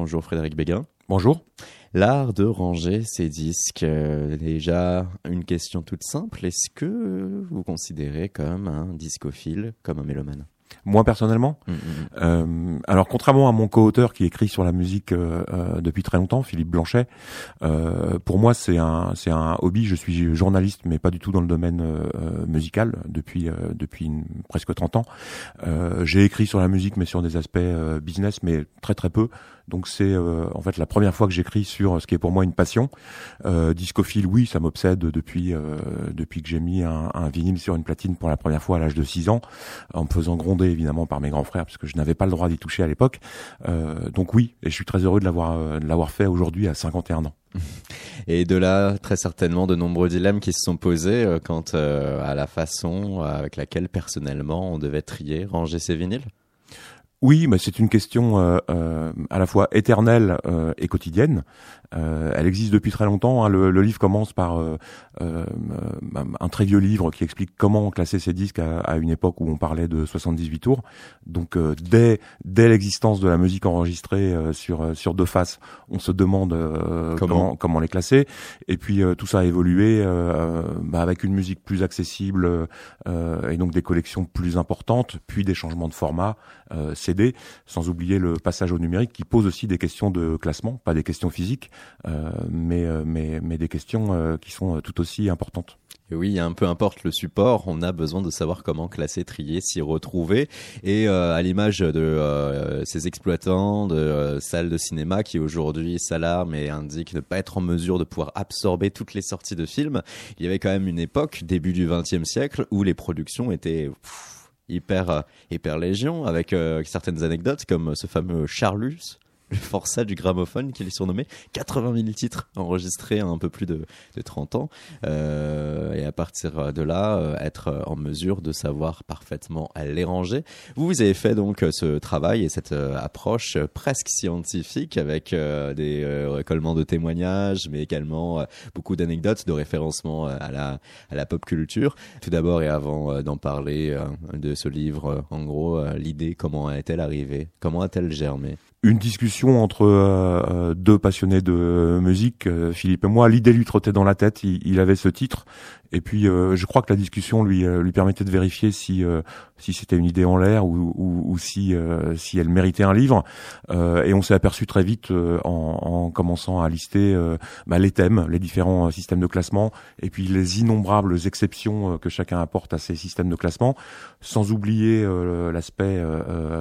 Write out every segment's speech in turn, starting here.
Bonjour Frédéric Béguin. Bonjour. L'art de ranger ses disques, euh, déjà une question toute simple, est-ce que vous considérez comme un discophile, comme un mélomane? Moi personnellement, Mm, mm, euh, alors contrairement à mon co-auteur qui écrit sur la musique euh, euh, depuis très longtemps, Philippe Blanchet, pour moi c'est un c'est un hobby. Je suis journaliste, mais pas du tout dans le domaine musical depuis depuis une- presque 30 ans. J'ai écrit sur la musique, mais sur des aspects business, mais très très peu. Donc c'est euh, en fait la première fois que j'écris sur ce qui est pour moi une passion. Euh, discophile, oui, ça m'obsède depuis euh, depuis que j'ai mis un, un vinyle sur une platine pour la première fois à l'âge de 6 ans, en me faisant gronder évidemment par mes grands frères parce que je n'avais pas le droit d'y toucher à l'époque. Euh, donc oui, et je suis très heureux de l'avoir euh, de l'avoir fait aujourd'hui à 51 ans. Et de là, très certainement, de nombreux dilemmes qui se sont posés euh, quant euh, à la façon euh, avec laquelle, personnellement, on devait trier, ranger ses vinyles? Oui, mais c'est une question euh, euh, à la fois éternelle euh, et quotidienne. Euh, elle existe depuis très longtemps. hein. Le, le livre commence par euh, euh, un très vieux livre qui explique comment classer ses disques à, à une époque où on parlait de 78 tours. Donc euh, dès dès l'existence de la musique enregistrée euh, sur sur deux faces, on se demande euh, Comment comment comment les classer. Et puis euh, tout ça a évolué euh, bah, avec une musique plus accessible euh, et donc des collections plus importantes, puis des changements de format. Sans oublier le passage au numérique qui pose aussi des questions de classement, pas des questions physiques, euh, mais, euh, mais, mais des questions euh, qui sont tout aussi importantes. Oui, un peu importe le support, on a besoin de savoir comment classer, trier, s'y retrouver. Et à l'image de ces exploitants de salles de cinéma qui aujourd'hui s'alarment et indiquent ne pas être en mesure de pouvoir absorber toutes les sorties de films, il y avait quand même une époque, début du XXe siècle, où les productions étaient hyper euh, hyper légion, avec euh, certaines anecdotes comme ce fameux Charlus. Le forçat du gramophone qu'il est surnommé, 80 000 titres enregistrés en un peu plus de, de 30 ans. Euh, et à partir de là, euh, être en mesure de savoir parfaitement les ranger. Vous, vous avez fait donc euh, ce travail et cette approche presque scientifique avec des recollements de témoignages, mais également beaucoup d'anecdotes, de référencement euh, à la, à la pop culture. Tout d'abord et avant d'en parler de ce livre, en gros, l'idée, comment est-elle arrivée Comment a-t-elle germé? Une discussion entre euh, euh, deux passionnés de musique, euh, Philippe et moi. L'idée lui trottait dans la tête. Il avait ce titre, et puis euh, je crois que la discussion lui euh, lui permettait de vérifier si euh, si c'était une idée en l'air ou, ou, ou si si elle méritait un livre. Et on s'est aperçu très vite en, en commençant à lister bah, les thèmes, les différents systèmes de classement, et puis les innombrables exceptions que chacun apporte à ces systèmes de classement, sans oublier l'aspect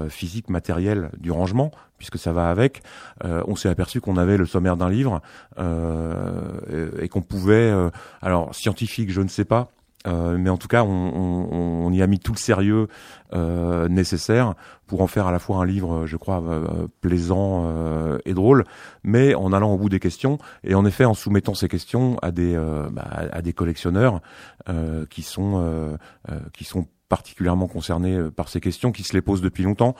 physique, matériel du rangement, puisque ça va avec. Euh, on s'est aperçu qu'on avait le sommaire d'un livre euh, et, et qu'on pouvait, euh, alors scientifique, je ne sais pas. euh, mais en tout cas, on, y a mis tout le sérieux euh, nécessaire pour en faire à la fois un livre, je crois, euh, plaisant euh, et drôle, mais en allant au bout des questions et en effet en soumettant ces questions à des euh, bah, collectionneurs euh, qui sont euh, euh, particulièrement concernés euh, par ces questions, qui se les posent depuis longtemps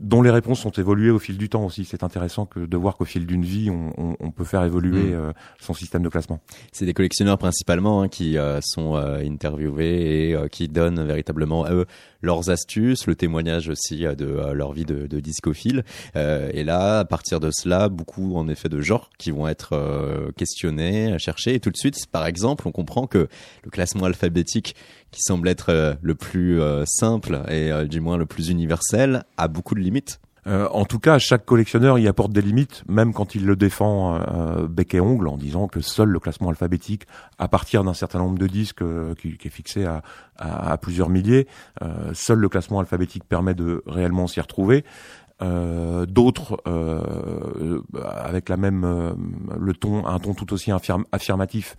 dont les réponses ont évolué au fil du temps aussi. C'est intéressant que de voir qu'au fil d'une vie, on, on- on peut faire évoluer Mm. euh, son système de classement. C'est des collectionneurs principalement hein, qui euh, sont euh, interviewés et qui donnent véritablement à eux leurs astuces, le témoignage aussi de leur vie de, de discophile. Et là, à partir de cela, beaucoup en effet de genres qui vont être questionnés, cherchés. Et tout de suite, par exemple, on comprend que le classement alphabétique qui semble être euh, le plus euh, simple et euh, du moins le plus universel a beaucoup de limites. En tout cas, chaque collectionneur y apporte des limites, même quand il le défend bec et ongle, en disant que seul le classement alphabétique, à partir d'un certain nombre de disques qui, est fixé à, plusieurs milliers, seul le classement alphabétique permet de réellement s'y retrouver. D'autres, avec la même le ton, un ton tout aussi affirm- affirmatif,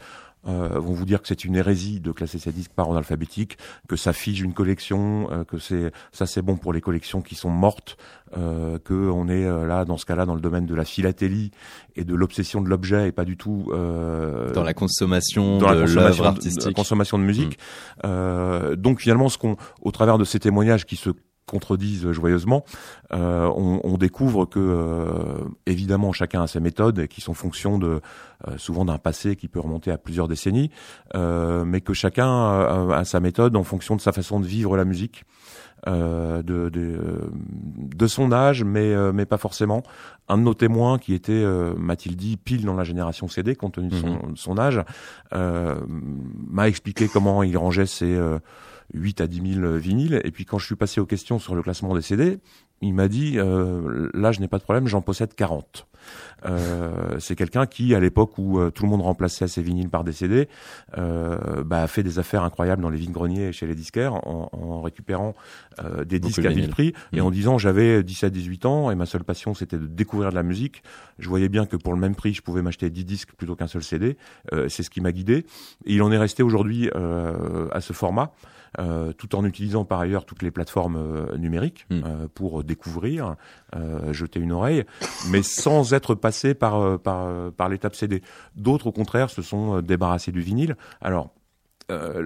euh, vont vous dire que c'est une hérésie de classer ces disques par ordre alphabétique, que ça fige une collection, euh, que c'est ça c'est bon pour les collections qui sont mortes, euh, que on est euh, là dans ce cas-là dans le domaine de la philatélie et de l'obsession de l'objet et pas du tout euh, Dans la consommation dans la de consommation l'œuvre de, de la artistique. consommation de musique. Euh, donc finalement, ce qu'on, au travers de ces témoignages qui se contredisent joyeusement, euh, on, on découvre que euh, évidemment, chacun a ses méthodes et qui sont fonction de souvent d'un passé qui peut remonter à plusieurs décennies, mais que chacun a sa méthode en fonction de sa façon de vivre la musique. Euh, de, de, de, son âge, mais, euh, mais pas forcément. Un de nos témoins, qui était, euh, m'a-t-il dit, pile dans la génération CD, compte tenu de son, mhm. son âge, m'a expliqué comment il rangeait ses 8 à 10 000 vinyles. Et puis quand je suis passé aux questions sur le classement des CD, il m'a dit, là je n'ai pas de problème, j'en possède 40. Euh, c'est quelqu'un qui, à l'époque où euh, tout le monde remplaçait ses vinyles par des CD, euh, bah, a fait des affaires incroyables dans les vignes greniers et chez les disquaires en, en récupérant euh, des disques à vil prix et en mmh. disant j'avais 17-18 ans et ma seule passion c'était de découvrir de la musique. Je voyais bien que pour le même prix, je pouvais m'acheter 10 disques plutôt qu'un seul CD. c'est ce qui m'a guidé. Et il en est resté aujourd'hui à ce format. Euh, tout en utilisant par ailleurs toutes les plateformes euh, numériques hmm. euh, pour découvrir, jeter une oreille, mais sans être passé par par, par l'étape CD. D'autres, au contraire, se sont débarrassés du vinyle. Alors euh,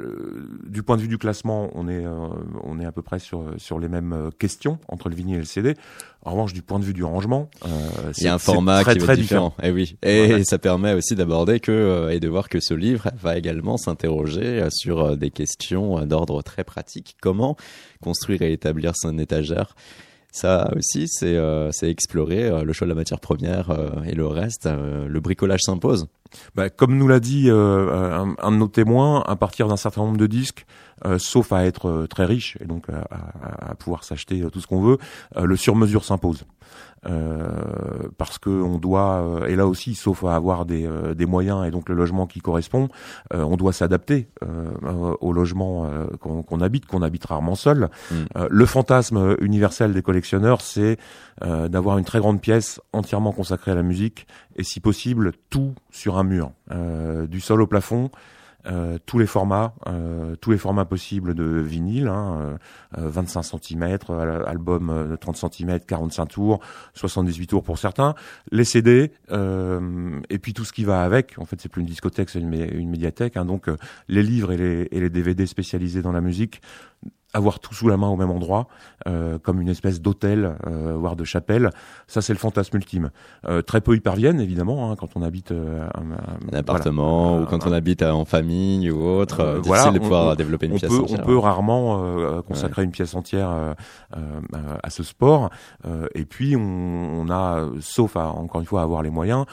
du point de vue du classement, on est, euh, on est à peu près sur, sur les mêmes euh, questions entre le vinyle et le CD. En revanche, du point de vue du rangement, il y a un format très, qui très différent. Et eh oui, et ça permet aussi d'aborder que et de voir que ce livre va également s'interroger sur des questions d'ordre très pratique. Comment construire et établir son étagère ça aussi, c'est euh, explorer euh, le choix de la matière première euh, et le reste. Euh, le bricolage s'impose. Bah, comme nous l'a dit un, un, de nos témoins, à partir d'un certain nombre de disques, sauf à être très riche et donc à, à, à pouvoir s'acheter tout ce qu'on veut, le sur-mesure s'impose. Euh, parce que on doit euh, et là aussi sauf à avoir des, euh, des moyens et donc le logement qui correspond on doit s'adapter au logement qu'on habite qu'on habite rarement seul mm. le fantasme universel des collectionneurs c'est d'avoir une très grande pièce entièrement consacrée à la musique et si possible tout sur un mur du sol au plafond euh, tous les formats, euh, tous les formats possibles de vinyle, hein, 25 cm, album de 30 cm, 45 tours, 78 tours pour certains, les CD, euh, et puis tout ce qui va avec. En fait, c'est plus une discothèque, c'est une, une, médiathèque. Hein, donc les livres et les, et les DVD spécialisés dans la musique avoir tout sous la main au même endroit, euh, comme une espèce d'hôtel, euh, voire de chapelle. Ça, c'est le fantasme ultime. Euh, très peu y parviennent, évidemment, hein, quand on habite euh, un, un, appartement ou quand on habite en famille ou autre. Euh, difficile de pouvoir développer une pièce peut, entière. On peut rarement consacrer une pièce entière à ce sport. et puis, on, on a, sauf à, encore une fois, à avoir les moyens,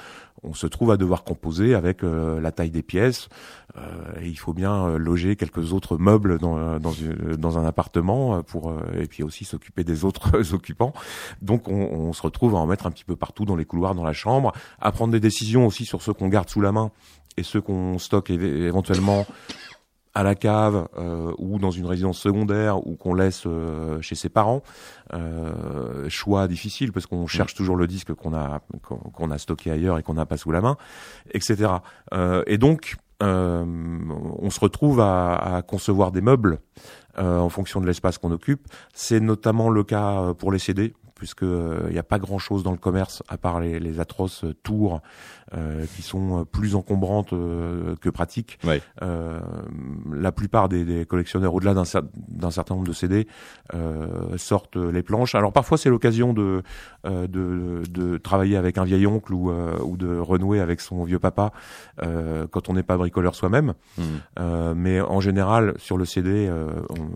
on se trouve à devoir composer avec euh, la taille des pièces. Euh, et il faut bien euh, loger quelques autres meubles dans, dans, dans un appartement pour et puis aussi s'occuper des autres occupants. Donc on, on, se retrouve à en mettre un petit peu partout dans les couloirs, dans la chambre, à prendre des décisions aussi sur ceux qu'on garde sous la main et ceux qu'on stocke éventuellement à la cave euh, ou dans une résidence secondaire ou qu'on laisse euh, chez ses parents. Euh, choix difficile parce qu'on cherche mm. toujours le disque qu'on a qu'on a stocké ailleurs et qu'on n'a pas sous la main, etc. et donc on se retrouve à, concevoir des meubles en fonction de l'espace qu'on occupe. C'est notamment le cas pour les CD puisque il euh, n'y a pas grand chose dans le commerce à part les, les atroces tours euh, qui sont plus encombrantes euh, que pratiques. la plupart des, des collectionneurs, au-delà d'un certain nombre de CD, sortent les planches. Alors parfois c'est l'occasion de, de, de travailler avec un vieil oncle ou, ou de renouer avec son vieux papa quand on n'est pas bricoleur soi-même. Mmh. mais en général sur le CD, on,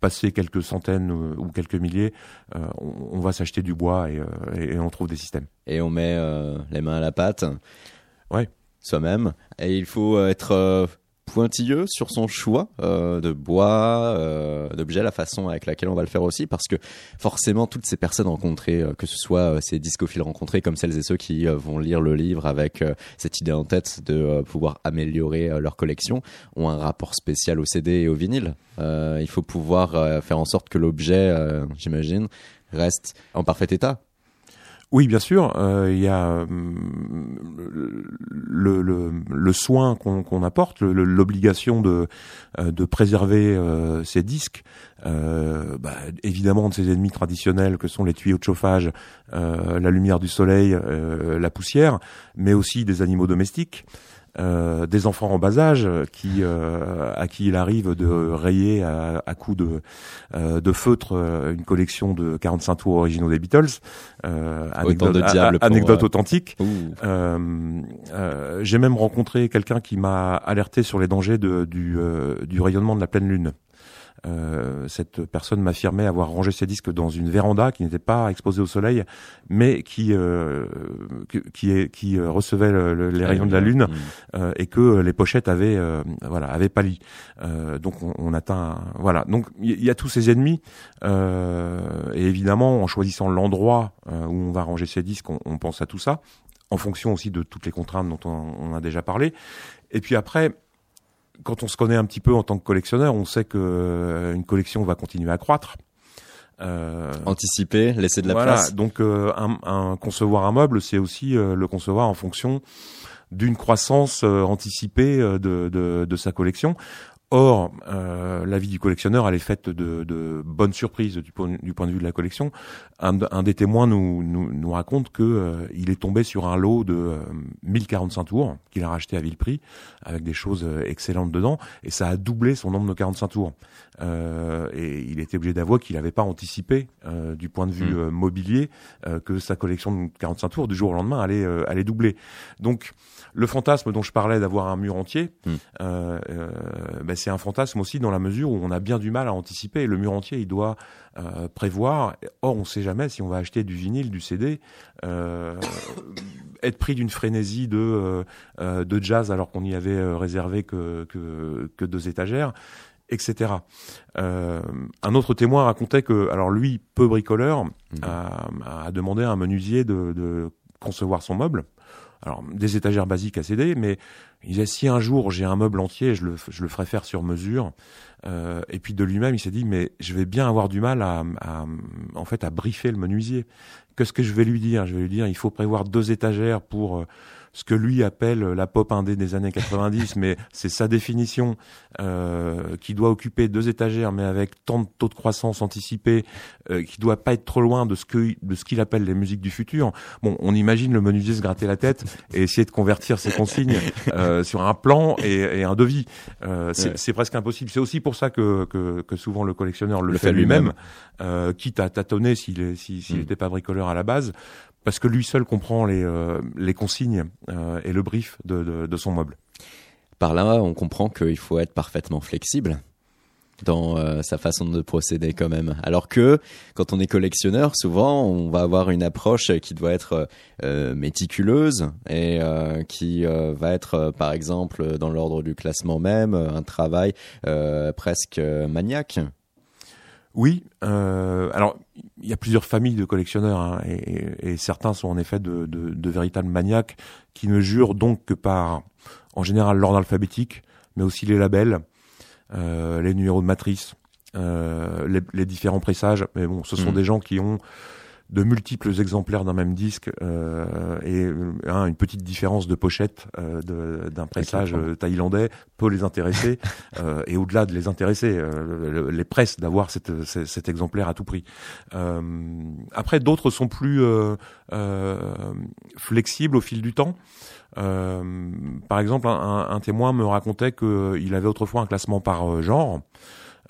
passer quelques centaines ou quelques milliers, on, on va s'acheter acheter du bois et, euh, et, on trouve des systèmes. Et on met euh, les mains à la pâte. Ouais. Soi-même. Et il faut être euh, pointilleux sur son choix euh, de bois, euh, d'objets, la façon avec laquelle on va le faire aussi, parce que forcément toutes ces personnes rencontrées, que ce soit ces discophiles rencontrés comme celles et ceux qui vont lire le livre avec cette idée en tête de pouvoir améliorer leur collection, ont un rapport spécial au CD et au vinyle. il faut pouvoir faire en sorte que l'objet, j'imagine, reste en parfait état. Oui, bien sûr. Euh, il y a euh, le, le, le, soin qu'on apporte, l'obligation de, euh, de préserver ces disques. Bah, évidemment de ces ennemis traditionnels que sont les tuyaux de chauffage, la lumière du soleil, la poussière, mais aussi des animaux domestiques. Euh, des enfants en bas âge qui euh, à qui il arrive de rayer à, à coups de euh, de feutre une collection de 45 tours originaux des Beatles. anecdote, de anecdote authentique. J'ai même rencontré quelqu'un qui m'a alerté sur les dangers de, du, du rayonnement de la pleine lune. Euh, cette personne m'affirmait avoir rangé ses disques dans une véranda qui n'était pas exposée au soleil, mais qui euh, qui, qui euh, recevait les rayons de la lune mm. et que les pochettes avaient voilà avaient pâli. donc on, on, atteint voilà. Donc il y, a tous ces ennemis et évidemment en choisissant l'endroit où on va ranger ses disques, on, on, pense à tout ça en fonction aussi de toutes les contraintes dont on, on a déjà parlé. Et puis après, quand on se connaît un petit peu en tant que collectionneur, on sait que euh, une collection va continuer à croître. Euh, Anticiper, laisser de la place. Donc, euh, un, un, concevoir un meuble, c'est aussi euh, le concevoir en fonction d'une croissance anticipée de, de, de, sa collection. Or, euh, la vie du collectionneur, elle est faite de, de bonnes surprises du point, du point de vue de la collection. Un, des témoins nous, nous, raconte que euh, il est tombé sur un lot de euh, 1045 tours qu'il a racheté à vil prix, avec des choses euh, excellentes dedans, et ça a doublé son nombre de 45 tours. Euh, et il était obligé d'avouer qu'il n'avait pas anticipé, euh, du point de vue mm. mobilier, que sa collection de 45 tours du jour au lendemain allait, allait doubler. Donc, le fantasme dont je parlais d'avoir un mur entier, euh, euh, ben c'est un fantasme aussi dans la mesure où on a bien du mal à anticiper. Le mur entier, il doit euh, prévoir. Or, on ne sait jamais si on va acheter du vinyle, du CD, être pris d'une frénésie de de jazz alors qu'on y avait réservé que, que, que deux étagères etc. Euh, un autre témoin racontait que, alors lui, peu bricoleur, hmm. a, a, demandé à un menuisier de, de concevoir son meuble alors des étagères basiques à céder, mais il disait si un jour j'ai un meuble entier, je le, je le ferai faire sur mesure. Euh, et puis de lui-même, il s'est dit mais je vais bien avoir du mal à, à en fait à briefer le menuisier. Qu'est-ce que je vais lui dire? Je vais lui dire il faut prévoir deux étagères pour euh, ce que lui appelle la pop indé des années 90, mais c'est sa définition, euh, qui doit occuper deux étagères, mais avec tant de taux de croissance anticipé, euh, qui doit pas être trop loin de ce que de ce qu'il appelle les musiques du futur. Bon, on imagine le menuisier se gratter la tête et essayer de convertir ses consignes euh, sur un plan et, et un devis. Euh, c'est presque impossible. C'est aussi pour ça que, que, que, souvent le collectionneur le, fait lui-même, euh, quitte à tâtonner s'il n'était mm. pas bricoleur à la base, parce que lui seul comprend les, euh, consignes euh, et le brief de, son meuble. Par là, on comprend qu'il faut être parfaitement flexible dans euh, sa façon de procéder quand même. Alors que quand on est collectionneur, souvent on va avoir une approche qui doit être méticuleuse et qui va être par exemple dans l'ordre du classement même, un travail presque maniaque. Oui, euh, alors il y a plusieurs familles de collectionneurs hein, et, et, certains sont en effet de, de, de, véritables maniaques qui ne jurent donc que par, en général, l'ordre alphabétique, mais aussi les labels, euh, les numéros de matrice, euh, les, les, différents pressages. Mais bon, ce sont mmh. des gens qui ont de multiples exemplaires d'un même disque euh, et hein, une petite différence de pochette euh, d'un pressage euh, thaïlandais peut les intéresser euh, et au-delà de les intéresser, euh, les presse d'avoir cet, cet exemplaire à tout prix. après, d'autres sont plus flexibles au fil du temps. par exemple, un, un, témoin me racontait qu'il avait autrefois un classement par genre.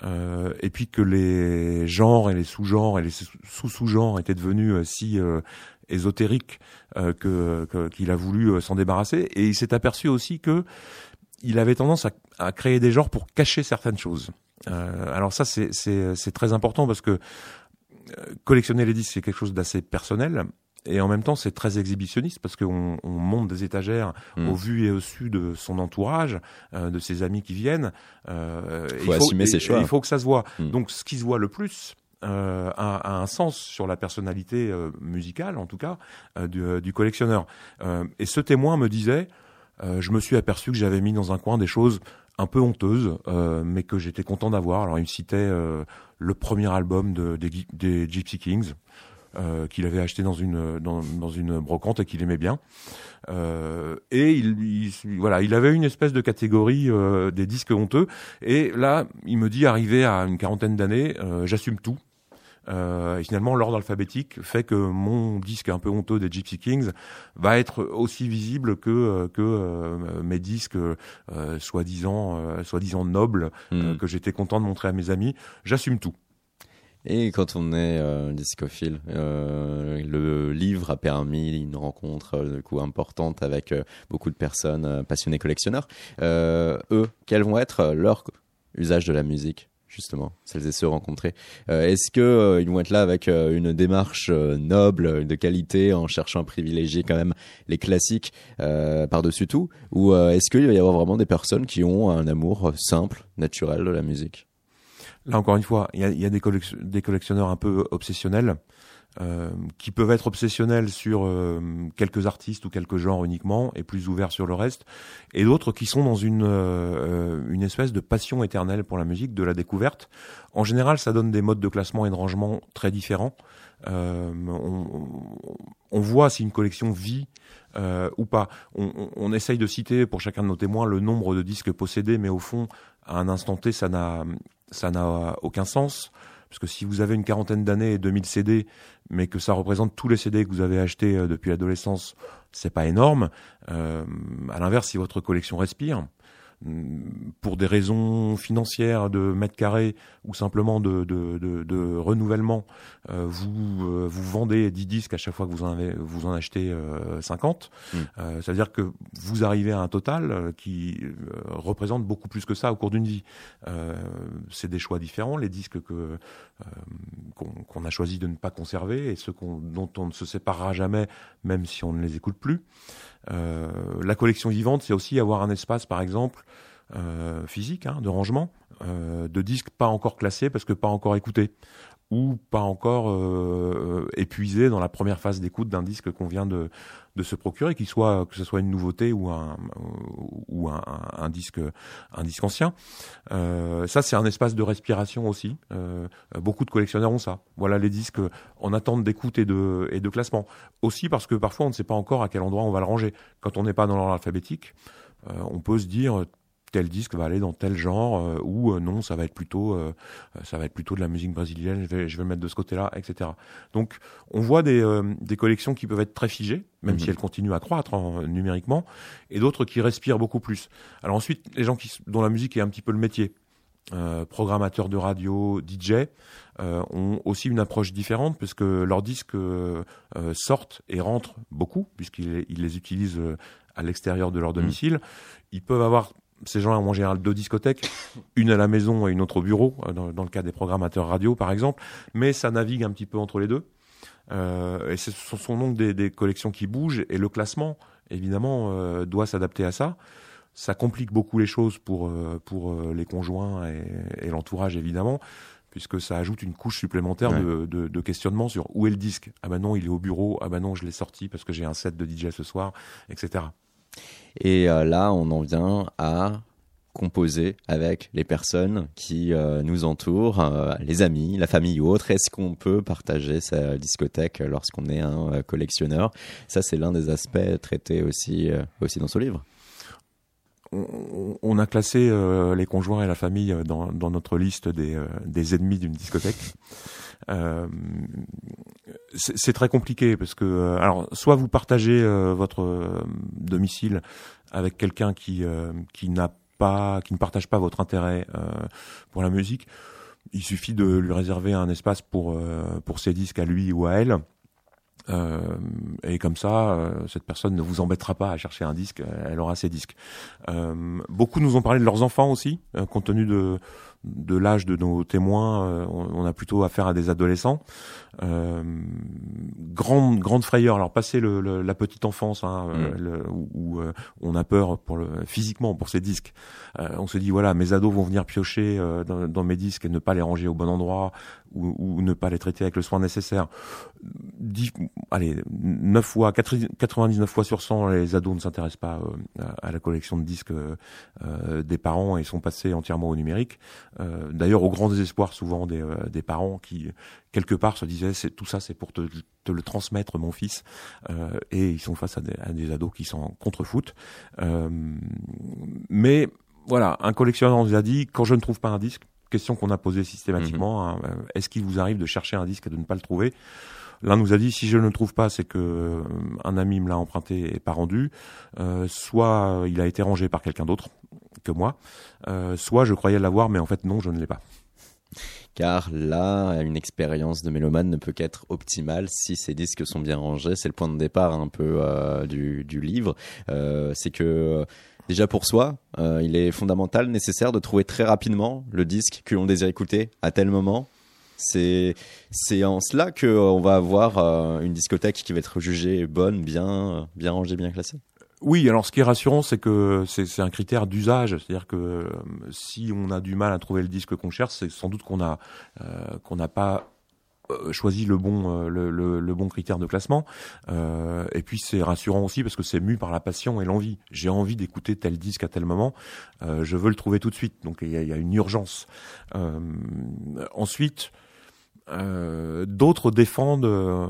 Euh, et puis que les genres et les sous-genres et les sous-sous-genres étaient devenus euh, si euh, ésotériques que qu'il a voulu s'en débarrasser. Et il s'est aperçu aussi que il avait tendance à, à, créer des genres pour cacher certaines choses. alors ça, c'est très important parce que collectionner les disques, c'est quelque chose d'assez personnel, et en même temps, c'est très exhibitionniste parce qu'on on monte des étagères mm. au vu et au su de son entourage, euh, de ses amis qui viennent. Euh, faut il faut assumer ses choix. Il faut que ça se voit. Mm. Donc, ce qui se voit le plus, euh, a, a, un sens sur la personnalité euh, musicale, en tout cas, euh, du, euh, du, collectionneur. et ce témoin me disait, je me suis aperçu que j'avais mis dans un coin des choses un peu honteuses, mais que j'étais content d'avoir. Alors il me citait le premier album de, des, des Gypsy Kings, euh, qu'il avait acheté dans une dans, dans une brocante et qu'il aimait bien. Euh, et il, il, voilà, il avait une espèce de catégorie euh, des disques honteux. Et là, il me dit, arrivé à une quarantaine d'années, euh, j'assume tout. et finalement, l'ordre alphabétique fait que mon disque un peu honteux des Gypsy Kings va être aussi visible que que mes disques soi-disant soi-disant nobles hmm. que j'étais content de montrer à mes amis. J'assume tout. Et quand on est euh, discophile, euh, le livre a permis une rencontre euh, coup importante avec euh, beaucoup de personnes passionnés collectionneurs. eux, quels vont être leur usage de la musique justement, celles et ceux rencontrés? Est-ce que ils vont être là avec une démarche noble, de qualité, en cherchant à privilégier quand même les classiques par-dessus tout, ou est-ce qu'il va y avoir vraiment des personnes qui ont un amour simple, naturel de la musique? Là encore une fois, il y a, y a des, collectionneurs un peu obsessionnels euh, qui peuvent être obsessionnels sur euh, quelques artistes ou quelques genres uniquement et plus ouverts sur le reste, et d'autres qui sont dans une euh, une espèce de passion éternelle pour la musique, de la découverte. En général, ça donne des modes de classement et de rangement très différents. Euh, on, on, voit si une collection vit euh, ou pas. On, on, on, essaye de citer pour chacun de nos témoins le nombre de disques possédés, mais au fond, à un instant T, ça n'a ça n'a aucun sens. Parce que si vous avez une quarantaine d'années et 2000 CD, mais que ça représente tous les CD que vous avez achetés euh, depuis l'adolescence, c'est pas énorme. Euh, à l'inverse, si votre collection respire, pour des raisons financières de mètres carrés ou simplement de, de, de, de renouvellement, euh, vous euh, vous vendez 10 disques à chaque fois que vous en, avez, vous en achetez 50. Euh, mm. euh, C'est-à-dire que vous arrivez à un total qui représente beaucoup plus que ça au cours d'une vie. C'est des choix différents, les disques que qu'on a choisi de ne pas conserver et ceux dont on ne se séparera jamais, même si on ne les écoute plus. Euh, la collection vivante, c'est aussi avoir un espace, par exemple, euh, physique, hein, de rangement, euh, de disques pas encore classés parce que pas encore écoutés ou pas encore euh, épuisés dans la première phase d'écoute d'un disque qu'on vient de, de se procurer, qu'il soit que ce soit une nouveauté ou un ou un, disque un disque ancien. Euh, ça c'est un espace de respiration aussi. Euh, beaucoup de collectionneurs ont ça. Voilà les disques en attente d'écoute et de et de classement. Aussi parce que parfois on ne sait pas encore à quel endroit on va le ranger. Quand on n'est pas dans l'ordre alphabétique, euh, on peut se dire tel disque va aller dans tel genre euh, ou euh, non ça va être plutôt euh, ça va être plutôt de la musique brésilienne je vais je vais le mettre de ce côté-là etc donc on voit des des collections qui peuvent être très figées même mhm. si elles continuent à croître hein, numériquement et d'autres qui respirent beaucoup plus alors ensuite les gens qui dont la musique est un petit peu le métier euh, programmateurs de radio, DJ, euh, ont aussi une approche différente puisque leurs disques euh, sortent et rentrent beaucoup puisqu'ils ils les utilisent à l'extérieur de leur mhm. domicile. Ils peuvent avoir ces gens ont en général deux discothèques, une à la maison et une autre au bureau, euh, dans, le cas des programmateurs radio par exemple, mais ça navigue un petit peu entre les deux. Euh, et ce sont donc des, des, collections qui bougent et le classement, évidemment, euh, doit s'adapter à ça. Ça complique beaucoup les choses pour, pour les conjoints et, et l'entourage, évidemment, puisque ça ajoute une couche supplémentaire de, de, de, questionnement sur où est le disque. Ah ben non, il est au bureau. Ah ben non, je l'ai sorti parce que j'ai un set de DJ ce soir, etc. Et euh, là, on en vient à composer avec les personnes qui euh, nous entourent, euh, les amis, la famille ou autres. Est-ce qu'on peut partager sa discothèque lorsqu'on est un collectionneur? Ça, c'est l'un des aspects traités aussi, aussi dans ce livre. On, a classé les conjoints et la famille dans, dans notre liste des, des ennemis d'une discothèque. Euh, c'est très compliqué parce que euh, alors soit vous partagez euh, votre domicile avec quelqu'un qui qui n'a pas qui ne partage pas votre intérêt pour la musique, il suffit de lui réserver un espace pour pour ses disques à lui ou à elle. Euh, et comme ça, cette personne ne vous embêtera pas à chercher un disque, elle aura ses disques. Euh, beaucoup nous ont parlé de leurs enfants aussi, compte tenu de de l'âge de nos témoins, euh, on, a plutôt affaire à des adolescents. Euh, grande grande frayeur. Alors passer le, la petite enfance, hein, euh, mm. où, euh, on a peur pour le physiquement pour ces disques. on se dit voilà, mes ados vont venir piocher dans, dans, mes disques et ne pas les ranger au bon endroit ou, ou, ne pas les traiter avec le soin nécessaire. Dix, allez, 9 fois, 99 fois sur 100, les ados ne s'intéressent pas à la collection de disques des parents et sont passés entièrement au numérique. Euh, d'ailleurs, au grand désespoir souvent des, euh, des parents qui quelque part se disaient c'est tout ça c'est pour te, te, le transmettre mon fils euh, et ils sont face à des, à des ados qui sont contre foot. mais voilà, un collectionneur nous a dit quand je ne trouve pas un disque, question qu'on a posée systématiquement. Hein, euh, Est-ce qu'il vous arrive de chercher un disque et de ne pas le trouver? L'un nous a dit si je ne le trouve pas, c'est que euh, un ami me l'a emprunté et pas rendu. Euh, soit il a été rangé par quelqu'un d'autre que moi. Euh, soit je croyais l'avoir, mais en fait non, je ne l'ai pas. Car là, une expérience de mélomane ne peut qu'être optimale si ces disques sont bien rangés. C'est le point de départ un peu euh, du, du, livre. C'est que déjà pour soi, euh, il est fondamental, nécessaire de trouver très rapidement le disque que l'on désire écouter à tel moment. C'est en cela que on va avoir euh, une discothèque qui va être jugée bonne, bien bien rangée, bien classée. Oui, alors ce qui est rassurant, c'est que c'est un critère d'usage, c'est-à-dire que euh, si on a du mal à trouver le disque qu'on cherche, c'est sans doute qu'on euh, qu'on n'a pas euh, choisi le bon le, le, le, bon critère de classement. Euh, et puis c'est rassurant aussi parce que c'est mu par la passion et l'envie. J'ai envie d'écouter tel disque à tel moment. Euh, je veux le trouver tout de suite. Donc il y a, y a, une urgence. Ensuite euh, d'autres défendent euh,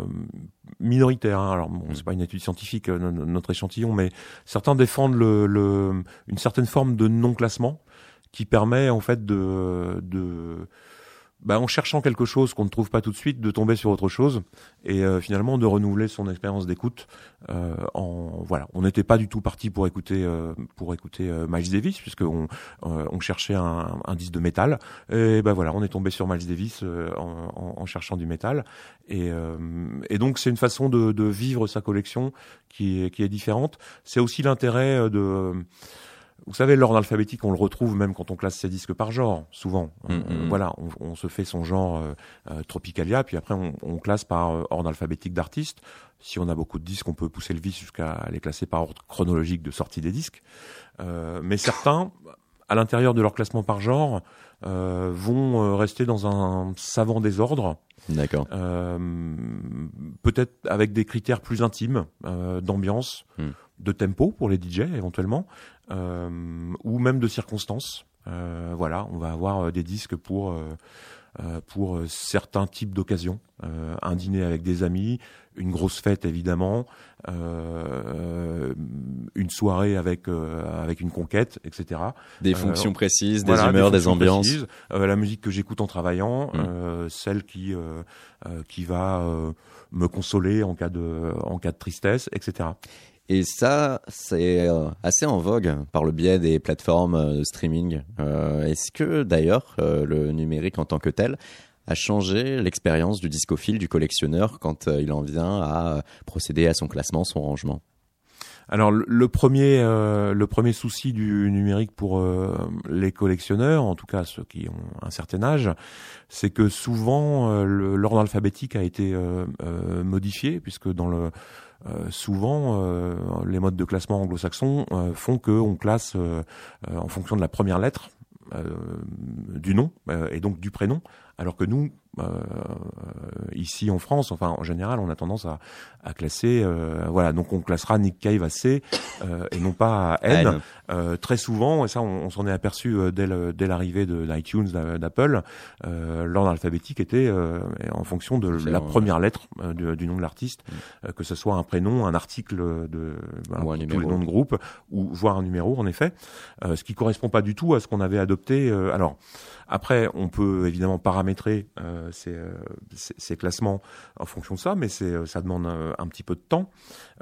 minoritaires. Hein. Alors bon, c'est pas une étude scientifique euh, notre échantillon, mais certains défendent le, le, une certaine forme de non classement qui permet en fait de, de bah, en cherchant quelque chose qu'on ne trouve pas tout de suite, de tomber sur autre chose et euh, finalement de renouveler son expérience d'écoute. Euh, en voilà, on n'était pas du tout parti pour écouter euh, pour écouter euh, Miles Davis puisque on, euh, on cherchait un, un, disque de métal et ben voilà, on est tombé sur Miles Davis euh, en, en, en, cherchant du métal et, et donc c'est une façon de, de, vivre sa collection qui est qui est différente. C'est aussi l'intérêt de vous savez, l'ordre alphabétique, on le retrouve même quand on classe ses disques par genre, souvent. Mm -hmm. voilà, on, on, se fait son genre euh, euh, Tropicalia, puis après on, on classe par euh, ordre alphabétique d'artistes. Si on a beaucoup de disques, on peut pousser le vice jusqu'à les classer par ordre chronologique de sortie des disques. Euh, mais certains, à l'intérieur de leur classement par genre, vont rester dans un savant désordre. D'accord. Peut-être avec des critères plus intimes d'ambiance. Mm de tempo pour les DJ éventuellement, euh, ou même de circonstances. Euh, voilà, on va avoir euh, des disques pour euh, pour certains types d'occasions, euh, un dîner avec des amis, une grosse fête évidemment, euh, une soirée avec avec une conquête, etc. Des fonctions précises, des voilà, humeurs, des, des ambiances. Précises, la musique que j'écoute en travaillant, mmh. celle qui qui va me consoler en cas de en cas de tristesse, etc. Et ça, c'est euh, assez en vogue par le biais des plateformes euh, de streaming. Euh, Est-ce que d'ailleurs euh, le numérique en tant que tel a changé l'expérience du discophile, du collectionneur, quand il en vient à procéder à son classement, son rangement? Alors le premier, euh, le premier souci du numérique pour les collectionneurs, en tout cas ceux qui ont un certain âge, c'est que souvent l'ordre alphabétique a été modifié puisque dans le euh, souvent, euh, les modes de classement anglo-saxons euh, font qu'on classe en fonction de la première lettre du nom et donc du prénom, alors que nous, euh, ici en France, enfin en général, on a tendance à, à classer, euh, voilà, donc on classera Nick Cave à C euh, et non pas à N. Très souvent, et ça on, on s'en est aperçu dès l'arrivée de l'iTunes d'Apple, l'ordre alphabétique était en fonction de la première lettre du, du, nom de l'artiste, mm. que ce soit un prénom, un article de ben, ou un tous les noms de groupe, ou voire un numéro en effet, ce qui correspond pas du tout à ce qu'on avait adopté. alors après, on peut évidemment paramétrer euh, ces, euh, ces, ces, classements en fonction de ça, mais c'est euh, ça demande un, un, petit peu de temps.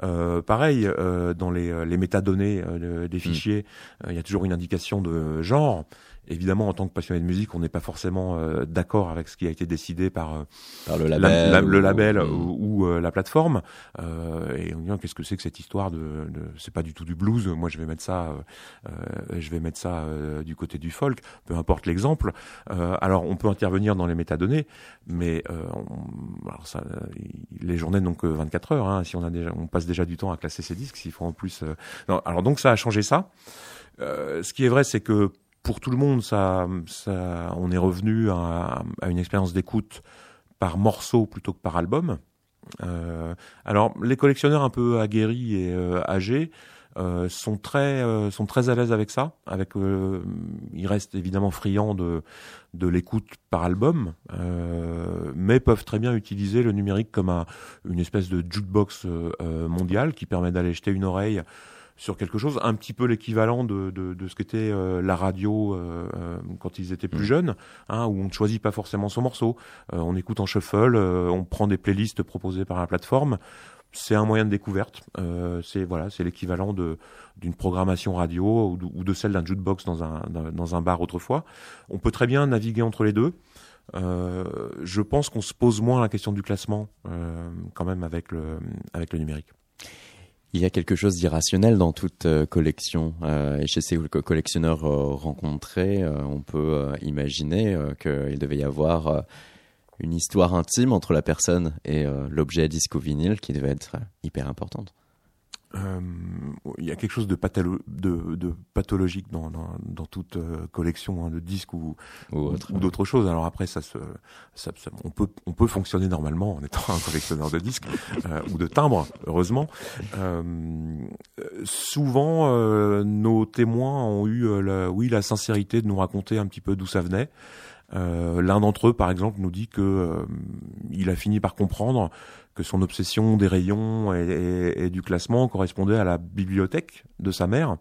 Euh, pareil, euh, dans les, les métadonnées des fichiers, mmh. il y a toujours une indication de genre évidemment, en tant que passionné de musique, on n'est pas forcément euh, d'accord avec ce qui a été décidé par, euh, par le label, la, la, le label ou, ou, ou euh, la plateforme. Euh, et on dit qu'est-ce que c'est que cette histoire de, de c'est pas du tout du blues. Moi, je vais mettre ça, euh, je vais mettre ça du côté du folk. Peu importe l'exemple. alors, on peut intervenir dans les métadonnées, mais on, alors ça, les journées n'ont que 24 heures. Hein, si on a déjà, on passe déjà du temps à classer ces disques, s'il faut en plus. non, alors donc ça a changé ça. ce qui est vrai, c'est que pour tout le monde, ça, ça, on est revenu à, une expérience d'écoute par morceau plutôt que par album. Euh, alors, les collectionneurs un peu aguerris et euh, âgés euh, sont très sont très à l'aise avec ça. Avec, ils restent évidemment friands de l'écoute par album, mais peuvent très bien utiliser le numérique comme un, une espèce de jukebox mondiale qui permet d'aller jeter une oreille sur quelque chose, un petit peu l'équivalent de, de, de, ce qu'était euh, la radio euh, euh, quand ils étaient plus mm. jeunes, hein, où on ne choisit pas forcément son morceau, on écoute en shuffle, on prend des playlists proposées par la plateforme. C'est un moyen de découverte. c'est voilà, c'est l'équivalent de d'une programmation radio ou de, celle d'un jukebox dans un dans un bar autrefois. On peut très bien naviguer entre les deux. je pense qu'on se pose moins la question du classement quand même avec le avec le numérique. Il y a quelque chose d'irrationnel dans toute euh, collection. Euh, et chez ces collectionneurs euh, rencontrés, on peut imaginer qu'il devait y avoir une histoire intime entre la personne et l'objet disque vinyle qui devait être hyper importante euh, il y a quelque chose de, de, de pathologique dans, dans, dans toute euh, collection hein, de disques ou, ou, ou d'autres choses. Alors après, ça se, ça, on peut on peut fonctionner normalement en étant un collectionneur de disques euh, ou de timbres, heureusement. Souvent, nos témoins ont eu, la, oui, la sincérité de nous raconter un petit peu d'où ça venait. Euh, L'un d'entre eux, par exemple, nous dit que il a fini par comprendre que son obsession des rayons et, du classement correspondait à la bibliothèque de sa mère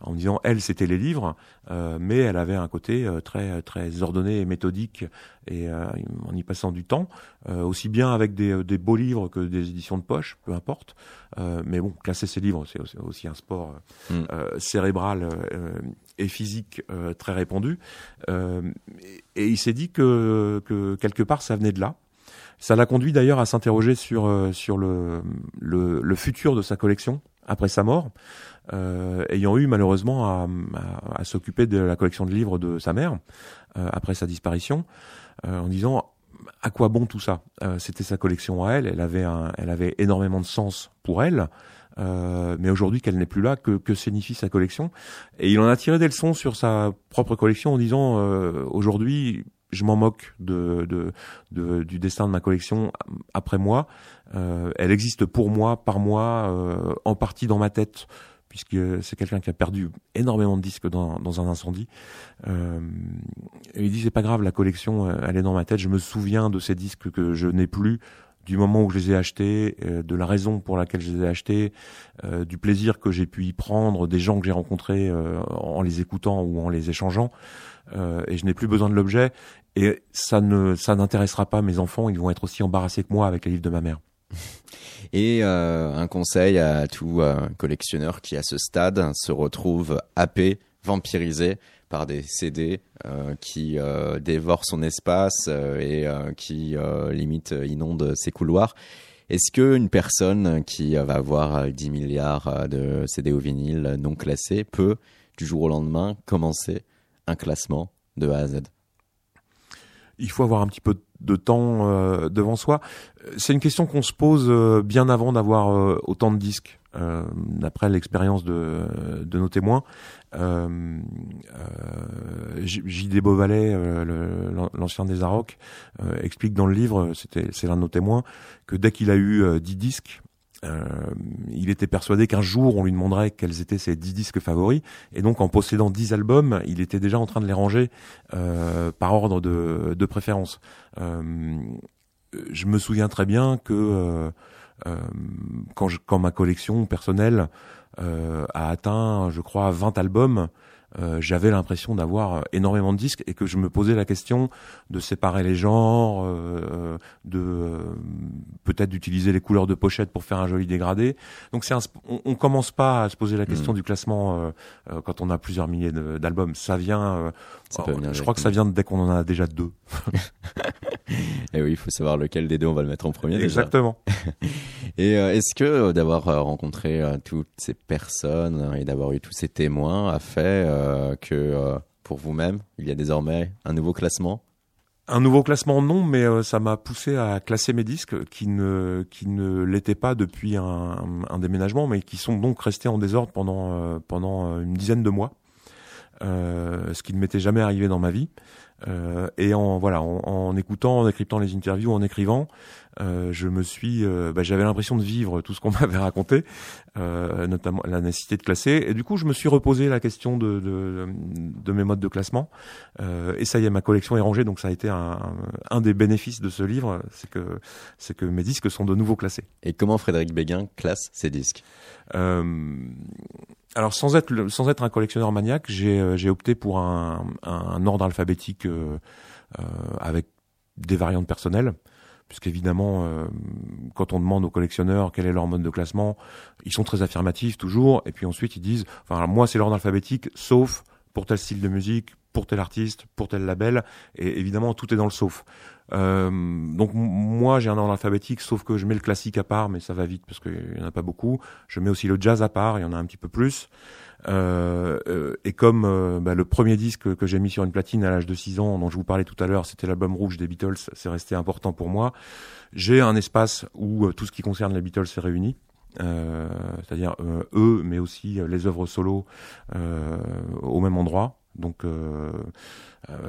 en disant elle c'était les livres euh, mais elle avait un côté euh, très très ordonné et méthodique et euh, en y passant du temps aussi bien avec des, des, beaux livres que des éditions de poche peu importe. Mais bon classer ses livres c'est aussi, un sport mm. cérébral et physique très répandu. Et, il s'est dit que, que quelque part ça venait de là. Ça l'a conduit d'ailleurs à s'interroger sur euh, sur le, le, le futur de sa collection après sa mort, euh, ayant eu malheureusement à, à, s'occuper de la collection de livres de sa mère euh, après sa disparition, euh, en disant à quoi bon tout ça? Euh, C'était sa collection à elle, elle avait un, elle avait énormément de sens pour elle. mais aujourd'hui qu'elle n'est plus là, que, que signifie sa collection? Et il en a tiré des leçons sur sa propre collection en disant aujourd'hui je m'en moque de, de, de, du destin de ma collection après moi. Euh, elle existe pour moi, par moi, euh, en partie dans ma tête, puisque c'est quelqu'un qui a perdu énormément de disques dans, dans un incendie. Euh, il dit c'est pas grave, la collection, elle est dans ma tête. Je me souviens de ces disques que je n'ai plus du moment où je les ai achetés, euh, de la raison pour laquelle je les ai achetés, euh, du plaisir que j'ai pu y prendre, des gens que j'ai rencontrés euh, en les écoutant ou en les échangeant. et je n'ai plus besoin de l'objet. Et ça ne, ça n'intéressera pas mes enfants. Ils vont être aussi embarrassés que moi avec les livres de ma mère. Et un conseil à tout collectionneur qui, à ce stade, se retrouve happé, vampirisé par des CD euh, qui euh, dévorent son espace euh, et qui limite inondent ses couloirs. Est-ce qu'une personne qui va avoir 10 milliards de CD au vinyle non classés peut, du jour au lendemain, commencer un classement de A à Z? Il faut avoir un petit peu de temps devant soi. C'est une question qu'on se pose bien avant d'avoir autant de disques. Euh, d'après l'expérience de, de, nos témoins. Euh, euh, J.D. Beauvalet, euh, l'ancien des Arocs, euh, explique dans le livre, c'est l'un de nos témoins, que dès qu'il a eu 10 disques, euh, il était persuadé qu'un jour on lui demanderait quels étaient ses dix disques favoris, et donc en possédant dix albums, il était déjà en train de les ranger par ordre de, de préférence. Je me souviens très bien que quand, je, quand ma collection personnelle euh, a atteint, je crois, 20 albums, euh, j'avais l'impression d'avoir énormément de disques et que je me posais la question de séparer les genres, euh, de euh, peut-être d'utiliser les couleurs de pochette pour faire un joli dégradé. Donc c'est on, on, commence pas à se poser la question mm. du classement quand on a plusieurs milliers d'albums. Ça vient, je crois que ça vient dès qu'on en a déjà deux. et oui, il faut savoir lequel des deux on va le mettre en premier. Exactement. et est-ce que d'avoir rencontré toutes ces personnes et d'avoir eu tous ces témoins a fait euh, que euh, pour vous-même, il y a désormais un nouveau classement? Un nouveau classement non, mais euh, ça m'a poussé à classer mes disques qui ne qui ne l'étaient pas depuis un, un, déménagement, mais qui sont donc restés en désordre pendant pendant une dizaine de mois, ce qui ne m'était jamais arrivé dans ma vie. Euh, et en voilà, en, en, écoutant, en décryptant les interviews, en écrivant, euh, je me suis, euh, bah, j'avais l'impression de vivre tout ce qu'on m'avait raconté, euh, notamment la nécessité de classer. Et du coup, je me suis reposé la question de, de, de mes modes de classement. Euh, et ça y est, ma collection est rangée, donc ça a été un, un des bénéfices de ce livre, c'est que c'est que mes disques sont de nouveau classés. Et comment Frédéric Béguin classe ses disques? Alors sans être sans être un collectionneur maniaque, j'ai j'ai opté pour un, un ordre alphabétique avec des variantes personnelles. Puisqu'évidemment, euh, quand on demande aux collectionneurs quel est leur mode de classement, ils sont très affirmatifs toujours, et puis ensuite ils disent, enfin moi c'est l'ordre alphabétique, sauf pour tel style de musique, pour tel artiste, pour tel label, et évidemment tout est dans le sauf. Euh, donc moi j'ai un ordre alphabétique, sauf que je mets le classique à part, mais ça va vite parce qu'il y en a pas beaucoup. Je mets aussi le jazz à part, il y en a un petit peu plus. Euh, euh, et comme euh, bah, le premier disque que j'ai mis sur une platine à l'âge de 6 ans, dont je vous parlais tout à l'heure, c'était l'album rouge des Beatles, c'est resté important pour moi. J'ai un espace où tout ce qui concerne les Beatles est réuni. C'est-à-dire eux, mais aussi les œuvres solo au même endroit. Donc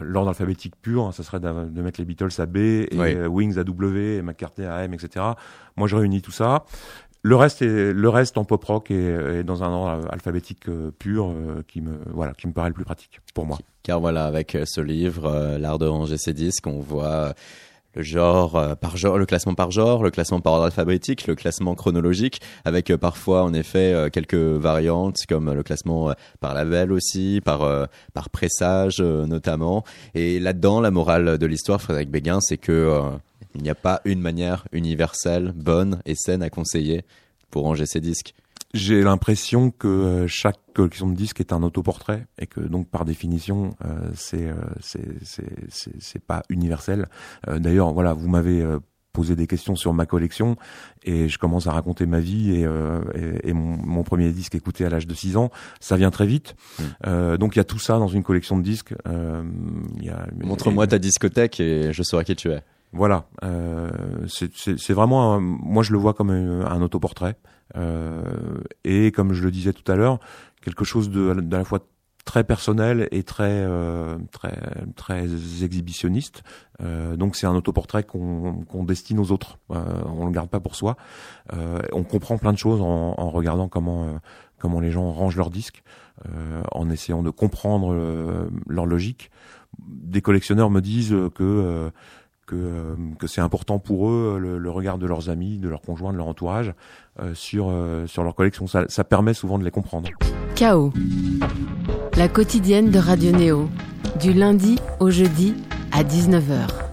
l'ordre alphabétique pur, hein, ça serait de, mettre les Beatles à B et Wings à W et McCartney à M, etc. Moi, je réunis tout ça. Le reste est le reste en pop rock et, dans un ordre alphabétique euh, pur euh, qui me voilà qui me paraît le plus pratique pour moi. Car voilà avec euh, ce livre l'art de ranger ses disques on voit le genre par genre, le classement par genre, le classement par ordre alphabétique, le classement chronologique, avec parfois en effet quelques variantes comme le classement par label aussi, par par pressage notamment. Et là-dedans, la morale de l'histoire, Frédéric Béguin, c'est que il n'y a pas une manière universelle, bonne et saine à conseiller pour ranger ses disques. J'ai l'impression que euh, chaque collection de disques est un autoportrait et que donc par définition euh, c'est euh, c'est pas universel. Euh, d'ailleurs voilà vous m'avez posé des questions sur ma collection et je commence à raconter ma vie et, et, mon, premier disque écouté à l'âge de 6 ans, ça vient très vite. Mmh. donc il y a tout ça dans une collection de disques. Montre-moi ta discothèque et je saurai qui tu es. Voilà, euh, c'est vraiment, moi je le vois comme un, autoportrait, euh, et comme je le disais tout à l'heure, quelque chose de, de la fois très personnel et très euh, très très exhibitionniste. Euh, donc c'est un autoportrait qu'on qu'on destine aux autres. Euh, on le garde pas pour soi. Euh, on comprend plein de choses en, en regardant comment euh, comment les gens rangent leurs disques, euh, en essayant de comprendre leur logique. Des collectionneurs me disent que que, euh, que c'est important pour eux le, le, regard de leurs amis, de leurs conjoints, de leur entourage euh, sur, euh, sur leur collection. Ça, ça permet souvent de les comprendre. Chaos. La quotidienne de Radio Néo. Du lundi au jeudi à 19h.